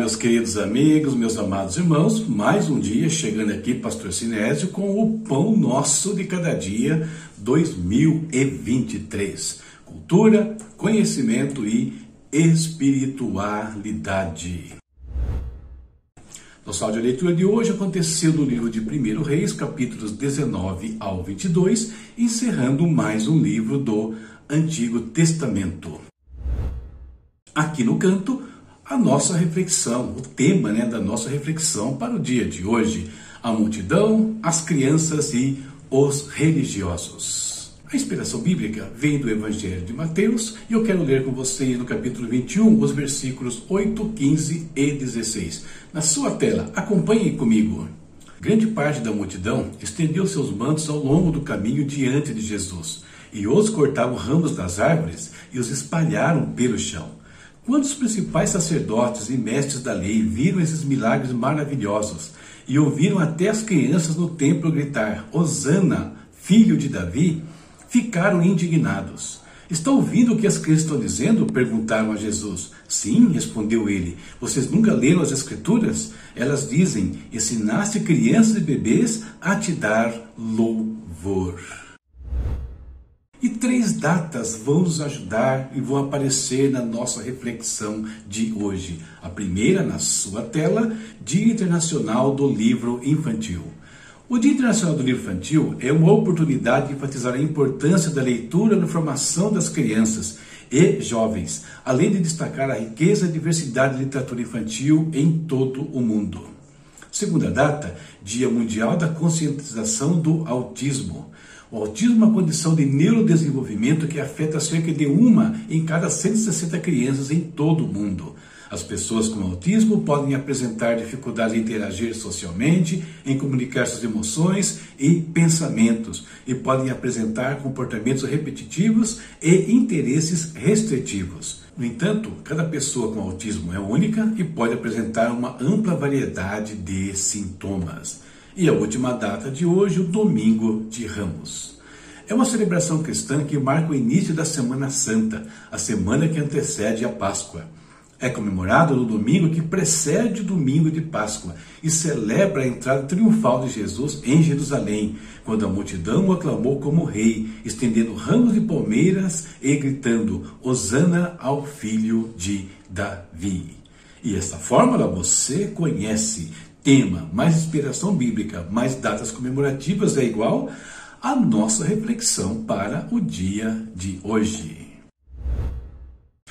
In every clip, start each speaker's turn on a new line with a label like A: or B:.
A: meus queridos amigos, meus amados irmãos, mais um dia chegando aqui, Pastor Sinésio, com o Pão Nosso de Cada Dia 2023. Cultura, conhecimento e espiritualidade. Nosso áudio leitura de hoje aconteceu no livro de 1 Reis, capítulos 19 ao 22, encerrando mais um livro do Antigo Testamento. Aqui no canto, a nossa reflexão, o tema né, da nossa reflexão para o dia de hoje: a multidão, as crianças e os religiosos. A inspiração bíblica vem do Evangelho de Mateus e eu quero ler com vocês no capítulo 21 os versículos 8, 15 e 16. Na sua tela, acompanhem comigo. Grande parte da multidão estendeu seus mantos ao longo do caminho diante de Jesus, e outros cortavam ramos das árvores e os espalharam pelo chão. Quando os principais sacerdotes e mestres da lei viram esses milagres maravilhosos e ouviram até as crianças no templo gritar: Hosana, filho de Davi, ficaram indignados. Está ouvindo o que as crianças estão dizendo? perguntaram a Jesus. Sim, respondeu ele. Vocês nunca leram as Escrituras? Elas dizem: Ensinaste crianças e bebês a te dar louvor. E três datas vão nos ajudar e vão aparecer na nossa reflexão de hoje. A primeira, na sua tela, Dia Internacional do Livro Infantil. O Dia Internacional do Livro Infantil é uma oportunidade de enfatizar a importância da leitura na formação das crianças e jovens, além de destacar a riqueza e diversidade da literatura infantil em todo o mundo. Segunda data, Dia Mundial da Conscientização do Autismo. O autismo é uma condição de neurodesenvolvimento que afeta cerca de uma em cada 160 crianças em todo o mundo. As pessoas com autismo podem apresentar dificuldade em interagir socialmente, em comunicar suas emoções e pensamentos, e podem apresentar comportamentos repetitivos e interesses restritivos. No entanto, cada pessoa com autismo é única e pode apresentar uma ampla variedade de sintomas. E a última data de hoje, o Domingo de Ramos. É uma celebração cristã que marca o início da Semana Santa, a semana que antecede a Páscoa. É comemorado no domingo que precede o domingo de Páscoa e celebra a entrada triunfal de Jesus em Jerusalém, quando a multidão o aclamou como rei, estendendo ramos de palmeiras e gritando: Hosana ao filho de Davi. E esta fórmula você conhece tema, mais inspiração bíblica, mais datas comemorativas é igual a nossa reflexão para o dia de hoje.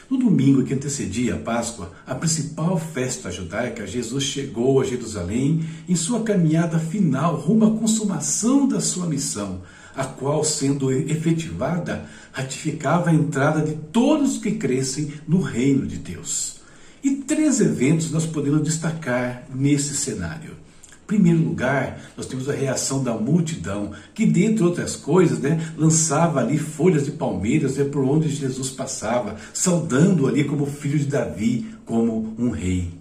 A: No domingo que antecedia a Páscoa, a principal festa judaica, Jesus chegou a Jerusalém em sua caminhada final rumo à consumação da sua missão, a qual, sendo efetivada, ratificava a entrada de todos que crescem no reino de Deus. E três eventos nós podemos destacar nesse cenário. Em primeiro lugar, nós temos a reação da multidão, que, dentre outras coisas, né, lançava ali folhas de palmeiras né, por onde Jesus passava, saudando ali como filho de Davi, como um rei.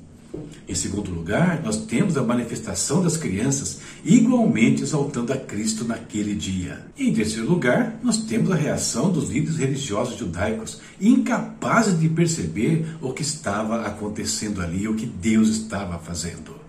A: Em segundo lugar, nós temos a manifestação das crianças igualmente exaltando a Cristo naquele dia. Em terceiro lugar, nós temos a reação dos líderes religiosos judaicos, incapazes de perceber o que estava acontecendo ali, o que Deus estava fazendo.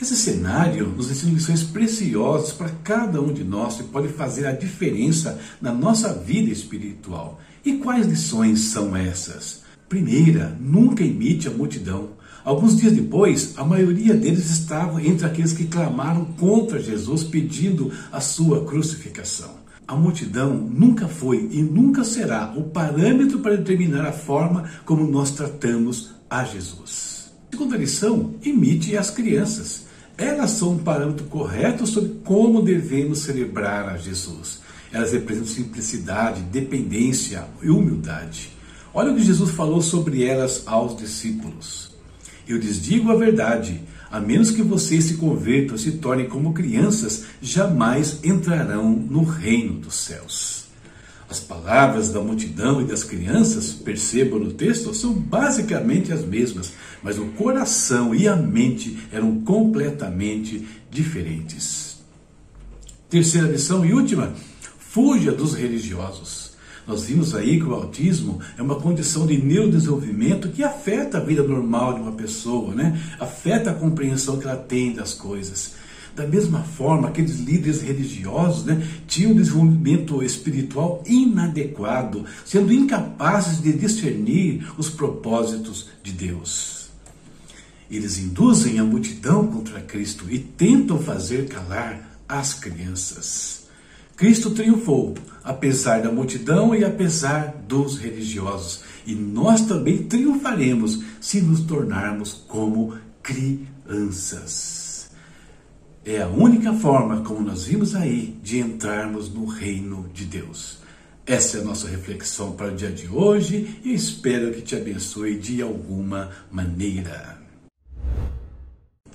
A: Esse cenário nos ensina lições preciosas para cada um de nós e pode fazer a diferença na nossa vida espiritual. E quais lições são essas? Primeira, nunca imite a multidão. Alguns dias depois, a maioria deles estavam entre aqueles que clamaram contra Jesus pedindo a sua crucificação. A multidão nunca foi e nunca será o parâmetro para determinar a forma como nós tratamos a Jesus. Segunda lição, imite as crianças. Elas são um parâmetro correto sobre como devemos celebrar a Jesus. Elas representam simplicidade, dependência e humildade. Olha o que Jesus falou sobre elas aos discípulos. Eu lhes digo a verdade: a menos que vocês se convertam se tornem como crianças, jamais entrarão no reino dos céus. As palavras da multidão e das crianças, percebam no texto, são basicamente as mesmas, mas o coração e a mente eram completamente diferentes. Terceira lição e última: fuja dos religiosos. Nós vimos aí que o autismo é uma condição de neurodesenvolvimento que afeta a vida normal de uma pessoa, né? afeta a compreensão que ela tem das coisas. Da mesma forma, aqueles líderes religiosos né, tinham um desenvolvimento espiritual inadequado, sendo incapazes de discernir os propósitos de Deus. Eles induzem a multidão contra Cristo e tentam fazer calar as crianças. Cristo triunfou, apesar da multidão e apesar dos religiosos, e nós também triunfaremos se nos tornarmos como crianças. É a única forma, como nós vimos aí, de entrarmos no reino de Deus. Essa é a nossa reflexão para o dia de hoje e espero que te abençoe de alguma maneira.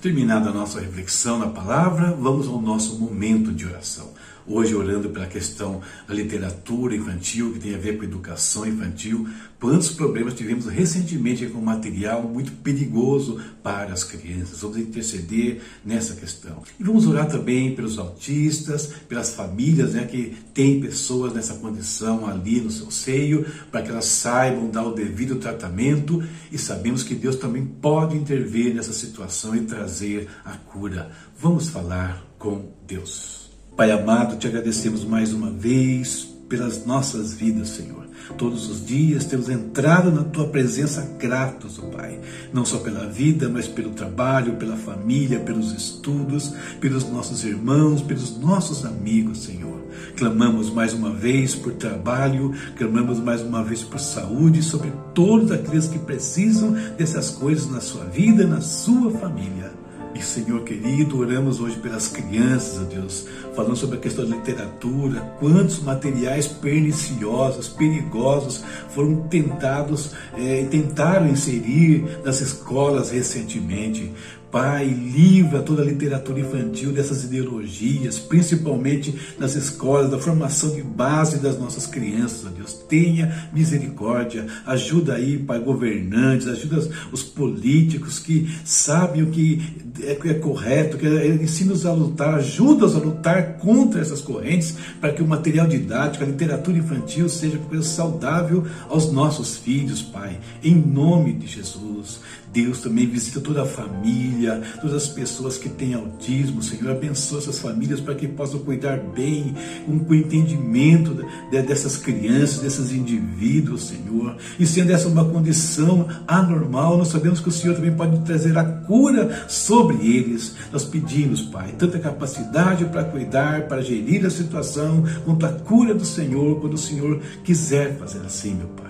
A: Terminada a nossa reflexão na palavra, vamos ao nosso momento de oração. Hoje, orando pela questão da literatura infantil, que tem a ver com educação infantil, quantos problemas tivemos recentemente com material muito perigoso para as crianças. Vamos interceder nessa questão. E vamos orar também pelos autistas, pelas famílias né, que têm pessoas nessa condição ali no seu seio, para que elas saibam dar o devido tratamento e sabemos que Deus também pode intervir nessa situação e trazer a cura. Vamos falar com Deus. Pai amado, te agradecemos mais uma vez pelas nossas vidas, Senhor. Todos os dias temos entrado na tua presença gratos, ó Pai, não só pela vida, mas pelo trabalho, pela família, pelos estudos, pelos nossos irmãos, pelos nossos amigos, Senhor. Clamamos mais uma vez por trabalho, clamamos mais uma vez por saúde, sobre todos aqueles que precisam dessas coisas na sua vida, na sua família. E Senhor querido, oramos hoje pelas crianças, ó Deus, falando sobre a questão da literatura, quantos materiais perniciosos, perigosos foram tentados e é, tentaram inserir nas escolas recentemente. Pai, livra toda a literatura infantil dessas ideologias, principalmente nas escolas, da formação de base das nossas crianças, ó Deus. Tenha misericórdia, ajuda aí, Pai, governantes, ajuda os políticos que sabem o que é, é correto, que é, ensina-os a lutar, ajuda-os a lutar contra essas correntes, para que o material didático, a literatura infantil seja coisa saudável aos nossos filhos, Pai. Em nome de Jesus. Deus também visita toda a família, todas as pessoas que têm autismo, Senhor. Abençoa essas famílias para que possam cuidar bem, com, o entendimento dessas crianças, desses indivíduos, Senhor. E sendo essa uma condição anormal, nós sabemos que o Senhor também pode trazer a cura sobre eles. Nós pedimos, Pai, tanta capacidade para cuidar, para gerir a situação, quanto a cura do Senhor, quando o Senhor quiser fazer assim, meu Pai.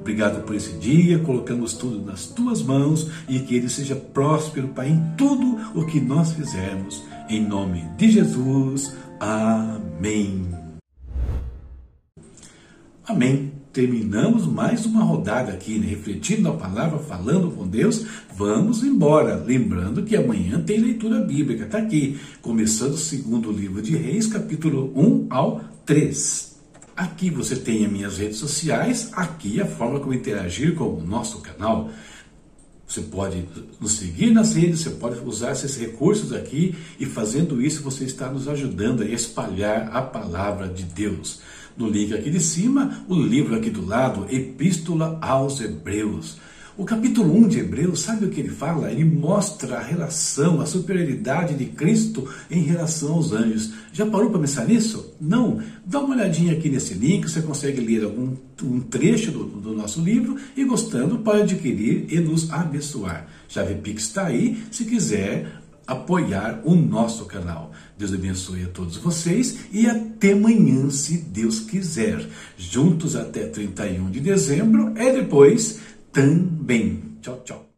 A: Obrigado por esse dia, colocamos tudo nas tuas mãos e que ele seja próspero, Pai, em tudo o que nós fizermos. Em nome de Jesus. Amém. Amém. Terminamos mais uma rodada aqui, né? refletindo a palavra, falando com Deus. Vamos embora. Lembrando que amanhã tem leitura bíblica. Está aqui, começando o segundo livro de Reis, capítulo 1 ao 3. Aqui você tem as minhas redes sociais, aqui a forma como interagir com o nosso canal. Você pode nos seguir nas redes, você pode usar esses recursos aqui e fazendo isso você está nos ajudando a espalhar a palavra de Deus. No link aqui de cima, o livro aqui do lado, Epístola aos Hebreus. O capítulo 1 de Hebreus, sabe o que ele fala? Ele mostra a relação, a superioridade de Cristo em relação aos anjos. Já parou para pensar nisso? Não? Dá uma olhadinha aqui nesse link, você consegue ler algum um trecho do, do nosso livro e gostando pode adquirir e nos abençoar. Chave Pix está aí, se quiser apoiar o nosso canal. Deus abençoe a todos vocês e até amanhã, se Deus quiser. Juntos até 31 de dezembro e depois tấn bình cho chọc.